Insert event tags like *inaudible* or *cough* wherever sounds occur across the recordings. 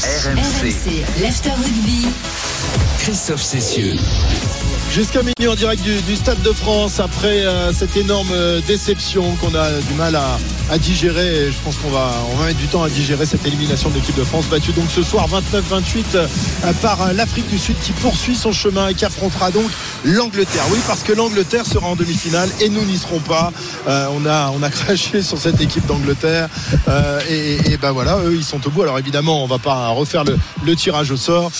RMC, l'after rugby. Christophe Cessieux. Jusqu'à minuit en direct du, du, Stade de France après euh, cette énorme euh, déception qu'on a du mal à, à digérer. Et je pense qu'on va, on va mettre du temps à digérer cette élimination de l'équipe de France battue donc ce soir 29-28 euh, par l'Afrique du Sud qui poursuit son chemin et qui affrontera donc l'Angleterre. Oui, parce que l'Angleterre sera en demi-finale et nous n'y serons pas. on a, on a *laughs* craché sur cette équipe d'Angleterre et, et, ben voilà, eux ils sont au bout. Alors évidemment, on va pas refaire le, le tirage au sort,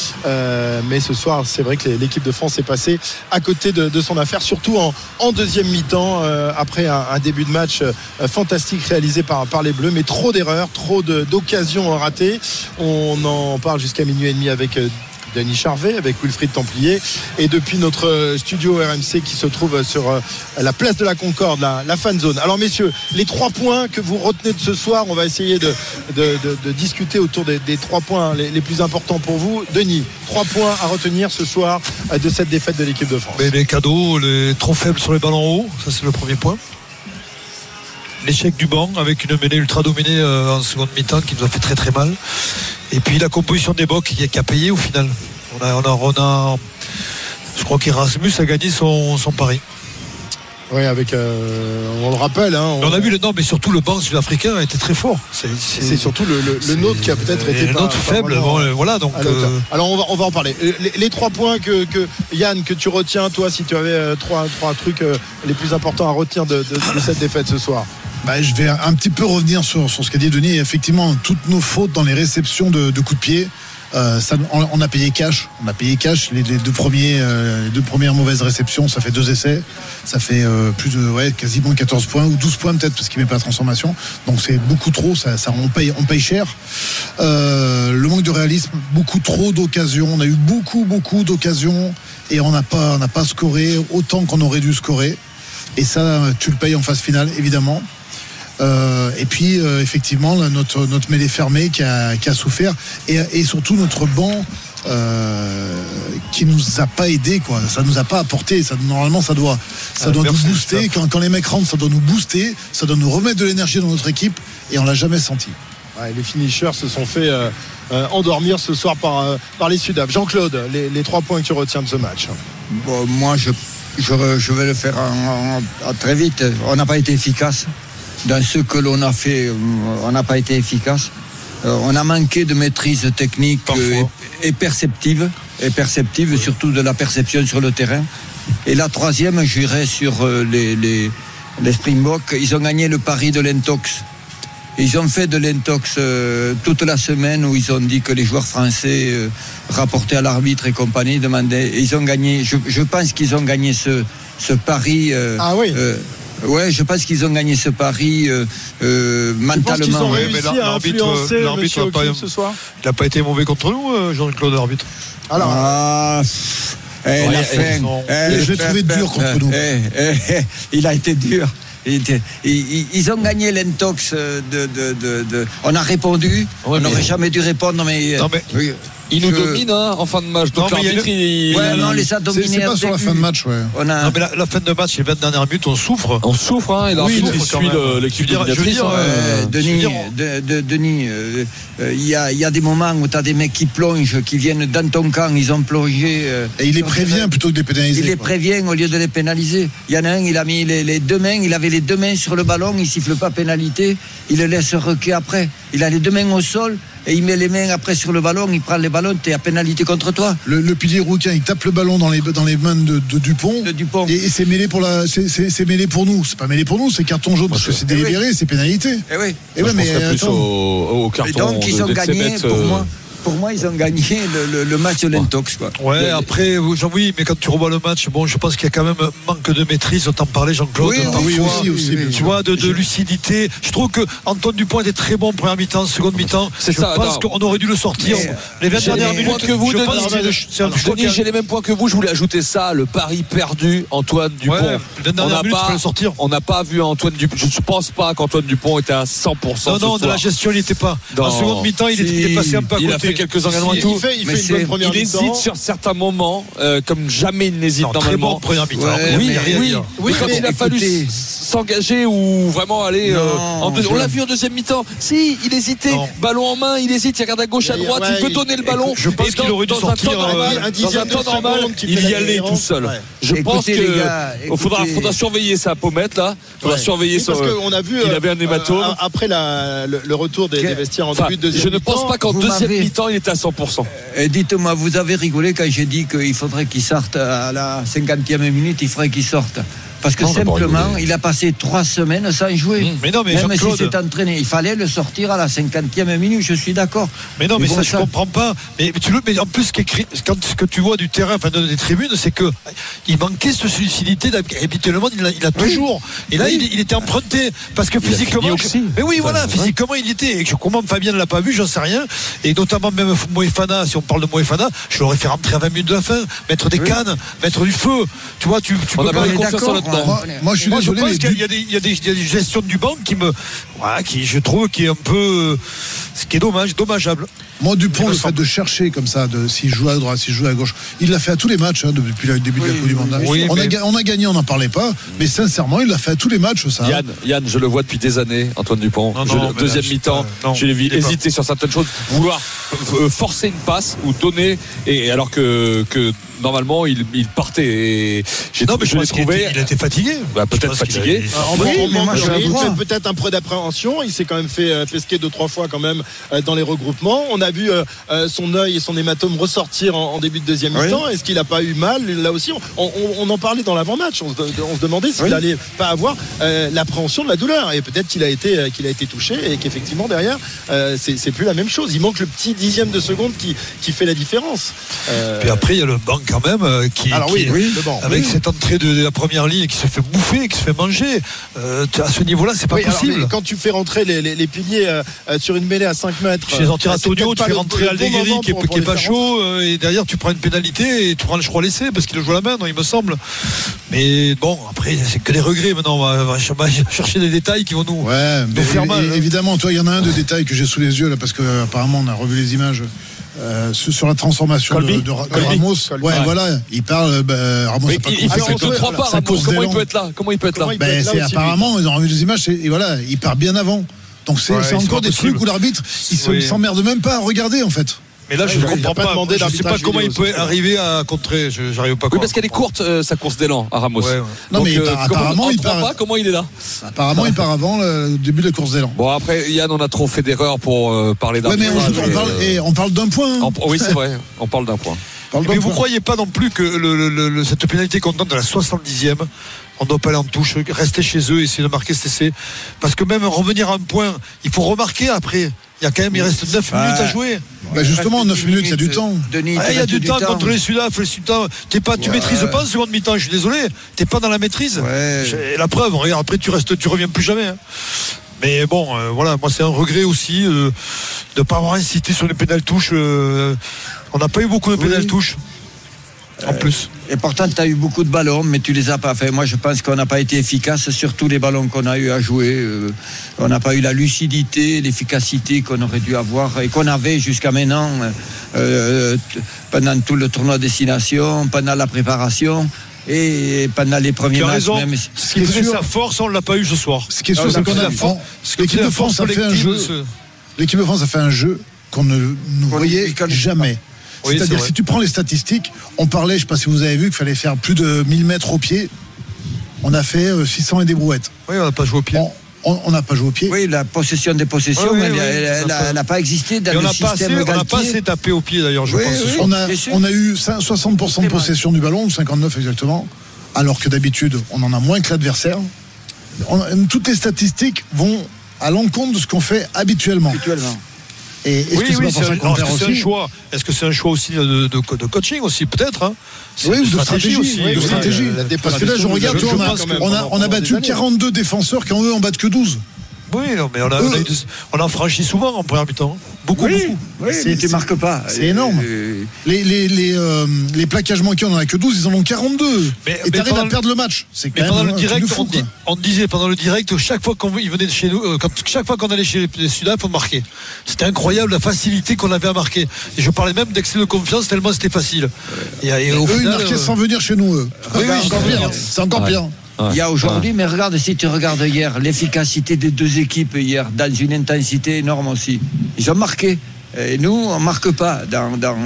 mais ce soir c'est vrai que l'équipe de France est passée à côté de, son affaire, surtout en, deuxième mi-temps, euh, après un, un, début de match euh, fantastique réalisé par, par les Bleus, mais trop d'erreurs, trop d'occasions ratées. On en parle jusqu'à minuit et demi avec euh, Denis Charvet avec Wilfried Templier. Et depuis notre studio RMC qui se trouve sur la place de la Concorde la, fan zone. Alors messieurs les trois points que vous retenez de ce soir on va essayer de, discuter autour des, trois points les, les, plus importants pour vous. Denis trois points à retenir ce soir de cette défaite de l'équipe de France. Les cadeaux les trop faibles sur les ballons hauts ça c'est le premier point. L'échec du banc avec une mêlée ultra dominée en seconde mi-temps qui nous a fait très très mal et puis la composition des bocs qui, a payé au final on a, on a, on a je crois qu'Erasmus a gagné son, son pari oui, avec, euh, on le rappelle. Hein, on... on... a vu le non, mais surtout le banc sud-africain a été très fort. C'est surtout le, le, le nôtre qui a peut-être été le nôtre faible. Bon, euh, voilà, donc. Euh... Alors on va, on va en parler. Les, les trois points que, que, Yann que tu retiens, toi, si tu avais euh, trois, trois trucs euh, les plus importants à retenir de, de, de cette défaite ce soir. Bah, je vais un petit peu revenir sur, ce qu'a dit Denis. Effectivement, toutes nos fautes dans les réceptions de, coups de pied. Euh, ça, on, a payé cash. On a payé cash les, deux premiers, euh, deux premières mauvaises réceptions. Ça fait deux essais. Ça fait euh, plus de ouais, quasiment 14 points ou 12 points peut-être parce qu'il met pas la transformation. Donc c'est beaucoup trop. Ça, on paye, on paye cher. Le manque de réalisme, beaucoup trop d'occasions. On a eu beaucoup, beaucoup d'occasions et on n'a pas, on n'a pas scoré autant qu'on aurait dû scorer. Et ça, tu le payes en phase finale, évidemment. Euh, et puis euh, effectivement là, notre notre mêlée fermée qui a, qui a souffert et, et, surtout notre banc euh, qui nous a pas aidé quoi. Ça nous a pas apporté. Ça normalement ça doit ça ah, doit nous booster. Quand, quand les mecs rentrent ça doit nous booster. Ça doit nous remettre de l'énergie dans notre équipe et on l'a jamais senti. Ouais, les finishers se sont fait euh, endormir ce soir par par les Sudaf. Jean-Claude les, les, trois points que tu retiens de ce match. Bon, moi je, je, je vais le faire en, en, en, très vite. On n'a pas été efficace dans ce que l'on a fait, on n'a pas été efficace. Euh, on a manqué de maîtrise technique euh, et, et, perceptive, et perceptive, surtout de la perception sur le terrain. Et la troisième, j'irai sur euh, les, les, les Springboks. Ils ont gagné le pari de l'intox. Ils ont fait de l'intox euh, toute la semaine où ils ont dit que les joueurs français euh, rapportés à l'arbitre et compagnie demandaient. Et ils ont gagné. Je, je pense qu'ils ont gagné ce, ce pari. ah oui. Ouais, je pense qu'ils ont gagné ce pari euh, euh, mentalement. Ils ont réussi ouais, à influencer l'arbitre n'a pas, ce soir il n'a pas été mauvais contre nous, Jean-Claude l'arbitre. Alors. Ah, eh, ouais, la fin, eh, je l'ai trouvé dur contre nous. Eh, il a été dur. Ils, ont gagné l'intox de, de, de, de, On a répondu. Ouais, on n'aurait jamais dû répondre, mais. Non, mais... Oui. Il nous je... domine hein, en fin de match. Donc l'arbitre, le... il... ouais, non, les a dominés. C'est pas sur la fin de match, ouais. On a... Non, mais la, la, fin de match, les 20 dernières minutes, on souffre. On souffre, hein, et oui, on suit l'équipe dominatrice. Hein. Euh, Denis, de, de, Denis, il euh, euh, y, a, y, a, des moments où tu as des mecs qui plongent, qui viennent dans ton camp, ils ont plongé. Euh, et il les prévient plutôt que de les pénaliser. Il quoi. les prévient au lieu de les pénaliser. Il y en a un, il a mis les, les, deux mains, il avait les deux mains sur le ballon, il siffle pas pénalité, il le laisse requer après. Il a les deux mains au sol et il met les mains après sur le ballon, il prend les ballons, tu es à pénalité contre toi. Le, le, pilier rouquin, il tape le ballon dans les, dans les mains de, de Dupont. De Dupont. Et, et c'est mêlé pour la, c'est mêlé pour nous. C'est pas mêlé pour nous, c'est carton jaune parce que c'est délibéré, oui. c'est pénalité. Et oui. Et ouais, mais attends. Au, au carton et donc ils ont gagné pour euh... moi pour moi, ils ont gagné le, le, le match de l'Intox. Quoi. Ouais, le, après, oui, mais quand tu revois le match, bon, je pense qu'il y a quand même un manque de maîtrise. T'en parlais, Jean-Claude. Oui, oui, aussi, aussi. Tu oui, vois, de, de, lucidité. Je trouve que Antoine Dupont était très bon première mi-temps, seconde mi-temps. C'est je ça. pense qu'on aurait dû le sortir. Mais, les 20 dernières minutes que vous, je Denis, pense Denis, j'ai les mêmes points que vous. Je voulais ajouter ça, le pari perdu, Antoine Dupont. Ouais, on n'a pas, sortir. on n'a pas vu Antoine Dupont. Je ne pense pas qu'Antoine Dupont était à 100%. Non, non, de la gestion, il n'était pas. En seconde mi-temps, il était passé un peu à côté. Quelques engagements et tout fait, il fait une bonne première il hésite sur certains moments, euh, comme jamais il n'hésite normalement. Très bon première mi-temps. Ouais, oui, mais, oui, oui, oui, quand il a fallu s'engager ou vraiment aller euh, en deux- je- On l'a vu en deuxième mi-temps. Si, il hésitait. Non. Ballon en main, il hésite, il regarde à gauche, à droite, ouais, il veut il- donner le ballon. je pense Et qu'il aurait dû dans sortir, un temps euh, normal, un dans temps normal, qui fait il y la allait tout seul. Ouais. Je pense Écoutez, que les gars, il faudra, faudra surveiller sa pommette là. Faudra Ouais. surveiller Oui, son. parce qu'on a vu il euh, avait un hématome. euh, après la- le, le retour des, vestiaires en début de deuxième je ne pense mi-temps. pas qu'en deuxième mi-temps il était à 100%. Et dites-moi, vous avez rigolé quand j'ai dit qu'il faudrait qu'il sorte à la 50e minute, il faudrait qu'il sorte. Parce que Non, simplement, il a passé trois semaines sans jouer. Mmh. Mais non, mais Même s'il s'est entraîné, il fallait le sortir à la 50e minute, je suis d'accord. Mais non, mais ça, vont je ça- comprends pas. Mais, mais tu le, mais en plus, ce, quand, que tu vois du terrain, enfin de- des tribunes, c'est que il manquait cette lucidité. Habituellement, il a, il a toujours. Et là, il, il était emprunté parce que Il physiquement. Mais oui, Enfin, voilà, ouais. physiquement, il était. Et que- comment Fabien ne l'a pas vu, j'en sais rien. Et notamment même Moefana, si on parle de Moefana, je l'aurais fait rentrer à 20 minutes de la fin, mettre des Oui. cannes, mettre du feu. Tu vois, tu, tu On peux pas. Moi. Je suis Moi, je désolé, pense mais qu'il y, a des- y y a gestions du banc qui me, voilà, qui je trouve qui est un peu, ce qui est dommage, dommageable. Moi, Dupont, le fait de chercher comme ça, de s'il joue à droite, s'il joue à gauche, il l'a fait à tous les matchs hein, depuis le début de la Coupe du Monde. hein. oui, on, a, mais- ga- on a gagné, on n'en parlait pas, mais sincèrement, il l'a fait à tous les matchs, ça. Yann, Yann, je le vois depuis des années, Antoine Dupont. Non, Je- non, mais deuxième je mi-temps, je l'ai vu hésiter sur certaines choses, vouloir euh, forcer une passe ou donner, et alors que, que normalement il, il partait. Et Non, mais je je l'ai trouvé. était, il était fatigué. Bah, peut-être fatigué. il- En Oui, mais moi, je fait peut-être un peu d'appréhension. Il s'est quand même fait euh, pesquer deux trois fois quand même euh, dans les regroupements. On a vu euh, son œil et son hématome ressortir en, en début de deuxième Oui. mi-temps. Est-ce qu'il n'a pas eu mal? Là aussi on, on- on en parlait dans l'avant-match. On, se de- on se demandait s'il Oui. allait pas avoir euh, l'appréhension de la douleur. Et peut-être qu'il a été qu'il a été touché et qu'effectivement derrière euh, c'est plus la même chose. Il manque le petit dixième de seconde qui qui fait la différence. Euh, Puis après, il y a le banc quand même qui, alors qui- oui, oui, le banc. avec cette entrée de, de la première ligne qui se fait bouffer, qui se fait manger. Euh, à ce niveau-là, c'est pas Oui, possible. quand tu fais rentrer les, les- les piliers euh, euh, sur une mêlée à 5 mètres, Tu sortir euh, à c'est Tonio, peut-être tu fais rentrer bon moment qui est, pour- qui pour est les pas chaud euh, et derrière tu prends une pénalité et tu prends le choix laissé parce qu'il le joue à la main, non, il me semble. Mais bon, après c'est que des regrets maintenant. On va, on chercher des détails qui vont nous. Ouais, mais faire mal, hein. évidemment, toi, il y en a un de détail que j'ai sous les yeux là, parce que euh, apparemment on a revu les images. Euh, sur la transformation de, Colby de Ra- de Colby. Ramos, Colby. ouais, Ouais. voilà, il parle. euh, bah, Ramos a pas il, il compris fait deux, trois pas. Ramos. Comment il peut être là? Comment il peut être là? Comment il peut être là c'est aussi, apparemment, ils ont revu les images et, et voilà, il part bien avant. Donc c'est Ouais, encore des possible. trucs où l'arbitre, il Oui. il s'emmerde même pas à regarder en fait. Mais là, je ne comprends pas pas. demandé je ne sais pas comment il peut arriver à contrer. Je n'arrive pas. Oui, parce qu'elle est courte euh, sa course d'élan à Ramos. Ouais, ouais. Non, Donc, mais euh, apparemment, en il trois part, pas, comment il est là apparemment, il part avant le début de la course d'élan. Bon après Yann, on a trop fait d'erreurs pour euh, parler Ouais, mais on, parle, euh, et on parle d'un point. hein. en- Oui, c'est vrai. On parle d'un point. D'un Mais vous point. croyez pas non plus que le- le- le- le- cette pénalité qu'on donne de la 70e, on doit pas aller en touche, rester chez eux, essayer de marquer cet essai? Parce que même revenir à un point, il faut remarquer après. Il y a quand même, il reste 9 Ouais. minutes à jouer. Bah, justement, 9 minutes, il y a du temps. Denis, Ah, il y a du temps contre les Sudaf, les Sudaf. T'es pas, tu Ouais. maîtrises pas en seconde mi-temps, je suis désolé. T'es pas dans la maîtrise. Ouais. La preuve, regarde, après tu restes, tu reviens plus jamais. hein. Mais bon, euh, voilà, moi c'est un regret aussi euh, de ne pas avoir incité sur les pénales touches. euh, on n'a pas eu beaucoup de pénales Oui. touches. En plus. Et pourtant, tu as eu beaucoup de ballons, mais tu les as pas fait. Moi, je pense qu'on n'a pas été efficace sur tous les ballons qu'on a eu à jouer. Euh, on n'a pas eu la lucidité, l'efficacité qu'on aurait dû avoir et qu'on avait jusqu'à maintenant euh, t- pendant tout le tournoi destination, pendant la préparation et pendant les premiers matchs. raison. Même. Ce qui est faisait sûr- sa force, on ne l'a pas eu ce soir. Ce qui est sûr, c'est qu'on a l'équipe de France a fait un jeu. L'équipe de France a fait un jeu qu'on ne voyait jamais. Oui, C'est-à-dire, si tu prends les statistiques, on parlait, je ne sais pas si vous avez vu, qu'il fallait faire plus de 1000 mètres au pied. On a fait euh, 600 et des brouettes. Oui, on n'a pas joué au pied. On- n'a pas joué au pied. Oui, la possession des possessions, Oui, oui, elle oui, elle- on n'a pas- existé dans Et on le n'a pas, assez- système on n'a pas assez tapé au pied d'ailleurs, je Oui, pense. On a, on a eu 5 60% de possession du ballon, ou 59 exactement, alors que d'habitude, on en a moins que l'adversaire. Toutes les statistiques vont à l'encontre de ce qu'on fait habituellement. Habituellement. Et est-ce Oui, que c'est oui, un, aussi choix. Est-ce que c'est un choix aussi de, de- de coaching aussi, peut-être hein? C'est Oui, ou de stratégie, aussi. oui, de oui. stratégie. la Parce que là, je regarde, on a, on a, battu des années. 42 défenseurs quand eux en battent que 12. Oui, non, mais on a, on, a eu des- on a franchi souvent en première mi-temps. hein. Beaucoup, Oui, beaucoup. oui, mais tu marques pas. c'est énorme. Euh, Les, les, les, euh, les plaquages manqués, on en a que 12, ils en ont 42. Mais- et t'arrives à le- perdre le match. C'est Mais pendant le direct, fou, on, dit- quoi. on disait pendant le direct, chaque fois qu'on venait de chez nous, euh, quand, chaque fois qu'on allait chez les, Sudaf, on marquait. C'était incroyable la facilité qu'on avait à marquer. Et je parlais même d'excès de confiance tellement c'était facile. Et, et au Eux, ils final, marquaient euh, sans venir chez nous, eux. Oui, oui, c'est encore pire. Il y a aujourd'hui, mais regarde, si tu regardes hier, l'efficacité des deux équipes hier, dans une intensité énorme aussi. Ils ont marqué. Et nous, on ne marque pas dans, dans,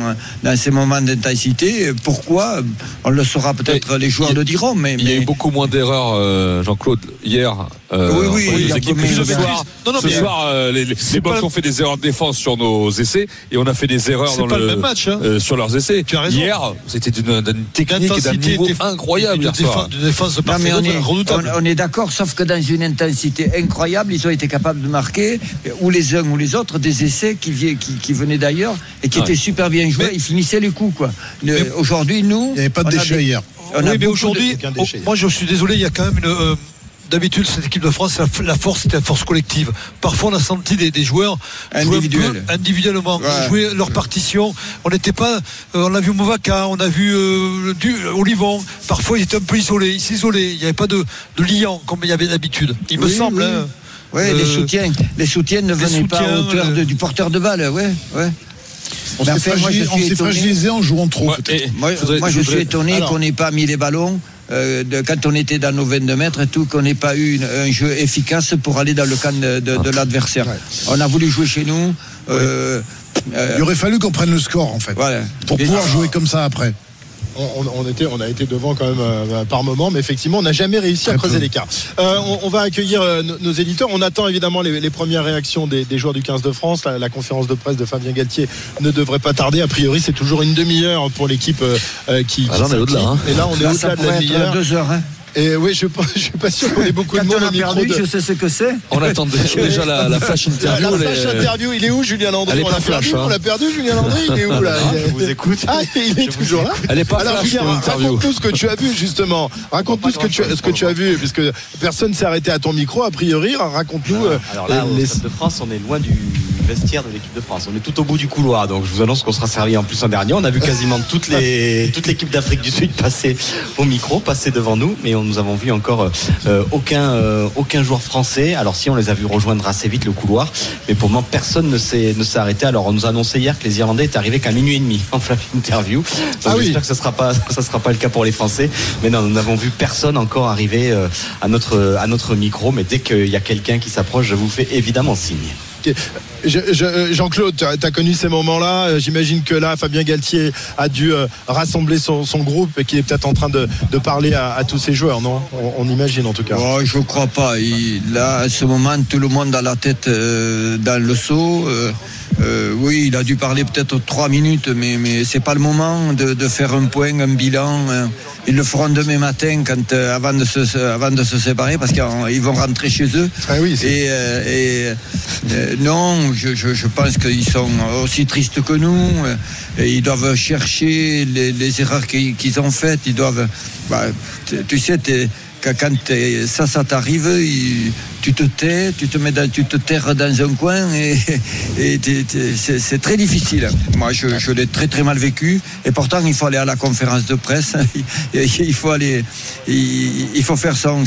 dans ces moments d'intensité. Pourquoi? On le saura peut-être les joueurs a- le diront, mais, Il y a eu beaucoup moins d'erreurs, euh, Jean-Claude, hier. Euh, Oui, oui, entre il y les a équipes. ce soir, Non, non, ce soir, euh, les, les, les ont fait des erreurs de défense sur nos essais et on a fait des erreurs dans pas le, le même match, hein. euh, sur leurs essais. Tu as raison. Hier, c'était d'une technique et d'un niveau déf- incroyable de hier soir. défense, de Non, mais on est, redoutable. on- on est d'accord, sauf que dans une intensité incroyable, ils ont été capables de marquer, ou les uns ou les autres, des essais qui, vi- qui, qui venaient d'ailleurs et qui Ouais. étaient super bien joués. Mais- ils finissaient les coups, quoi. Aujourd'hui, nous. Il n'y avait pas de déchets hier. on oui, mais aujourd'hui, oh, moi je suis désolé, il y a quand même une. D'habitude, cette équipe de France, la, la force, c'était la force collective. Parfois, on a senti des, des joueurs peu individuellement, Ouais. jouer leur partition. On n'était pas. euh, on a vu Movaca, on a vu euh, du, Olivon. Parfois, ils étaient un peu isolés, ils s'isolaient. Il n'y avait pas de, de liant comme il y avait d'habitude. Il me Oui, semble. oui. hein. Oui, Euh, les soutiens. Les soutiens ne les venaient pas à hauteur de- du porteur de balle. Ouais, ouais. On s'est fragilisé en jouant trop, Ouais, Moi, je voudrais- moi, je je voudrais- suis étonné qu'on n'ait pas mis les ballons. Euh, de- quand on était dans nos 22 mètres et tout, qu'on n'ait pas eu une- un jeu efficace pour aller dans le camp de, de- de l'adversaire. On a voulu jouer chez nous. euh, euh, Il aurait fallu qu'on prenne le score, en fait, voilà. pour Mais- pouvoir jouer comme ça après. On, on- on était, on a été devant quand même euh, par moment, mais effectivement, on n'a jamais réussi à creuser l'écart. Euh, on, on va accueillir euh, nos, nos éditeurs. On attend évidemment les, les premières réactions des, des joueurs du 15 de France. La, la conférence de presse de Fabien Galtier ne devrait pas tarder. A priori, c'est toujours une demi-heure pour l'équipe euh, euh, qui. Ah, là, on est au-delà, hein. Et là, on est au-delà de la demi-heure. deux heures. hein. Et oui, je ne suis pas sûr qu'on ait beaucoup de monde on au micro. perdu, de- je sais ce que c'est. On attend déjà la, la flash La, interview. la les- flash interview, il est où Julien Landry Elle est On perdu, hein. on l'a perdu, Julien Landry, il est où là Il est- Je vous écoute. Ah, il est toujours là. Elle est pas Alors flash, Julien, raconte-nous ce que tu as vu justement. Raconte-nous ce que tu as, ce que tu as vu, puisque personne s'est arrêté à ton micro a priori. Raconte-nous. euh, Alors là, au les- Stade de France, on est loin du de l'équipe de France. On est tout au bout du couloir, donc je vous annonce qu'on sera servi en plus en dernier. On a vu quasiment toute les *laughs* toute l'équipe d'Afrique du Sud passer au micro, passer devant nous, mais on, nous avons vu encore euh, aucun euh, aucun joueur français. Alors si on les a vus rejoindre assez vite le couloir, mais pour moment personne ne s'est ne s'est arrêté. Alors on nous a annoncé hier que les Irlandais étaient arrivés qu'à minuit et demi en flash interview. Donc Ah oui. j'espère que ça sera pas *laughs* ça sera pas le cas pour les Français. Mais non, nous n'avons vu personne encore arriver euh, à notre à notre micro. Mais dès qu'il y a quelqu'un qui s'approche, je vous fais évidemment signe. Je- je- Jean-Claude, tu as, connu ces moments-là. Euh, J'imagine que là, Fabien Galtier a dû euh, rassembler son, groupe et qu'il est peut-être en train de, parler à, tous ses joueurs, non? On, imagine en tout cas. Oh, je ne crois pas. Là, à ce moment, tout le monde a la tête euh, dans le seau. Oui, il a dû parler peut-être trois minutes, mais, ce n'est pas le moment de faire un point, un bilan. Ils le feront demain matin quand, euh, avant, de se, avant de se séparer parce qu'ils vont rentrer chez eux. Ah oui, Et, euh, et, euh, non, je, je- je pense qu'ils sont aussi tristes que nous. euh, Et ils doivent chercher les, les erreurs qu'ils ont faites. Ils doivent. bah, tu- sais, quand ça, ça t'arrive, tu te tais, tu te mets dans, tu te terres dans un coin et, c'est très difficile. Moi, je, l'ai très très mal vécu. Et pourtant, il faut aller à la conférence de presse. *laughs* Il, faut aller, il, faut faire son,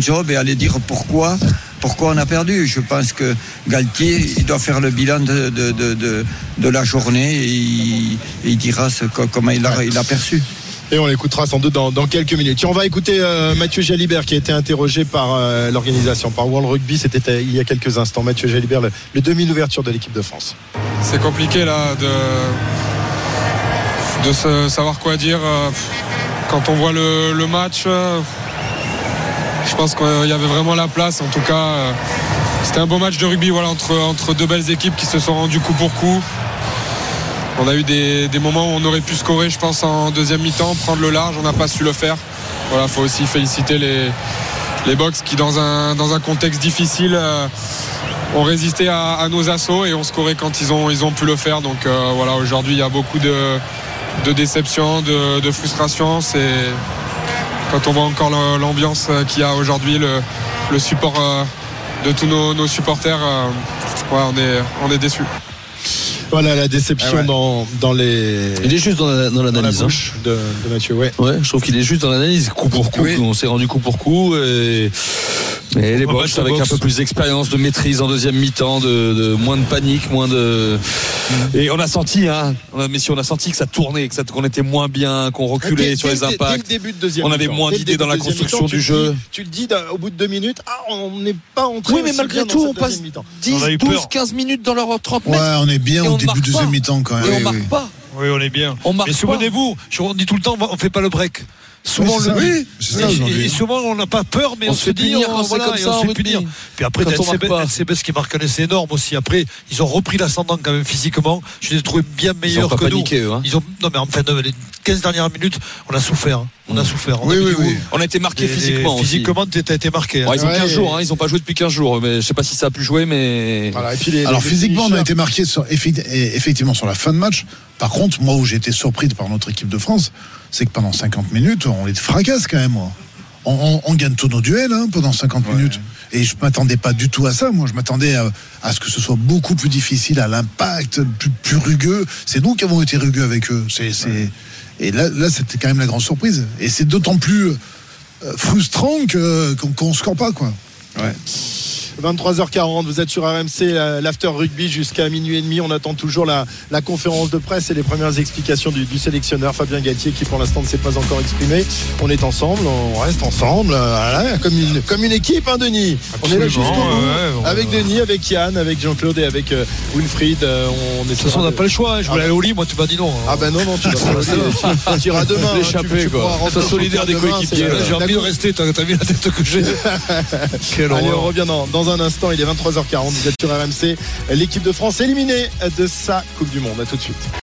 job et aller dire pourquoi pourquoi on a perdu. Je pense que Galtier, il doit faire le bilan de, la journée et il, dira comment il il a perçu. Et on l'écoutera sans doute dans, quelques minutes. On va écouter euh, Mathieu Jalibert qui a été interrogé par euh, l'organisation, par World Rugby. C'était euh, il y a quelques instants. Mathieu Jalibert, le, demi d'ouverture de l'équipe de France. c'est compliqué là de, de savoir quoi dire. Quand on voit le, le match, je pense qu'il y avait vraiment la place. En tout cas, c'était un beau match de rugby voilà, entre, entre deux belles équipes qui se sont rendues coup pour coup. On a eu des, moments où on aurait pu scorer, je pense, en deuxième mi-temps, prendre le large. On n'a pas su le faire. Voilà, faut aussi féliciter les, Box qui, dans un, contexte difficile, euh, ont résisté à, nos assauts et ont scoré quand ils ont, pu le faire. Donc euh, voilà, aujourd'hui, il y a beaucoup de, de déception, de, de frustration. Quand on voit encore l'ambiance euh, qu'il y a aujourd'hui, le, support de tous nos, supporters, on est déçus. Voilà la déception Ah ouais. dans, dans les. Il est juste dans la- dans dans la l'analyse. hein. de, de Mathieu. Ouais. Ouais, je trouve qu'il est juste dans l'analyse, coup pour coup. Oui. On s'est rendu coup pour coup. Et Et les mettre avec un peu plus d'expérience, de maîtrise en deuxième mi-temps, de, de moins de panique, moins de. Et on a senti, hein, on a- messieurs, on a senti que ça tournait, que ça, qu'on était moins bien, qu'on reculait Dès- sur les le- Dès le impacts. début de deuxième On avait moins d'idées dans la construction du jeu. dis- Tu le dis au bout de deux minutes, ah, on n'est pas entré. Oui, mais malgré tout, on passe deuxième mi-temps. 10, On a eu 12, peur. 15 minutes dans leur 30 Ouais, mètres. on est bien Et au début de deuxième mi-temps quand Et même. on Oui, marque oui. pas. Oui, on est bien. On marque Mais souvenez-vous, je- on dit tout le temps, on fait pas le break. Souvent, Oui, c'est le ça. but, C'est ça, et- aujourd'hui. et, souvent on n'a pas peur, mais On on, se fait dit, punir on, c'est voilà, comme et ça, on se fait punir. Puis après, pas. LCBS qui marque un essai énorme aussi. Après, ils ont repris l'ascendant quand même physiquement. Je les ai trouvés bien meilleurs que nous. paniqué, eux, hein. Ils ont, non, mais en fait, les 15 dernières minutes, on a souffert. hein. On a souffert. On Oui, a oui, oui. On a été marqué Et- physiquement et aussi. Physiquement, t'as été marqué. hein. Ouais, ils ont Ouais. 15 jours, hein, ils ont pas joué depuis 15 jours, mais je sais pas si ça a pu jouer, mais. Voilà, et puis les- Alors les physiquement, on a été marqué sur, effectivement sur la fin de match. Par contre, moi où j'ai été surpris par notre équipe de France, c'est que pendant 50 minutes, on les fracasse quand même. moi. On, gagne tous nos duels hein, pendant 50 minutes. Et je m'attendais pas du tout à ça. Moi, je m'attendais à, à ce que ce soit beaucoup plus difficile, à l'impact, plus, plus rugueux. C'est nous qui avons été rugueux avec eux. Et là, là, c'était quand même la grande surprise. Et c'est d'autant plus euh, frustrant que, qu'on, qu'on score pas, quoi. 23h40, vous êtes sur RMC, la- l'after rugby jusqu'à minuit et demi. On attend toujours la, la conférence de presse et les premières explications du, du sélectionneur Fabien Galtier qui pour l'instant ne s'est pas encore exprimé. On est ensemble, on reste ensemble, voilà, comme, une, comme une équipe, hein, Denis. On est là jusqu'au Absolument, bout. ouais, avec. Denis, avec Yann, avec Jean-Claude et avec euh, Wilfried. euh, on est De toute façon, on n'a pas le choix. hein. Je voulais aller au lit, moi, tu m'as dit non. Ah ben non, non, tu vas pas tu- tu iras demain. hein, tu quoi. Sois solidaire des coéquipiers, J'ai envie de rester. T'as t'as vu la tête que j'ai *laughs* Allez, on revient dans, dans un instant. Il est 23h40. Vous êtes sur RMC. L'équipe de France éliminée de sa Coupe du Monde. À tout de suite.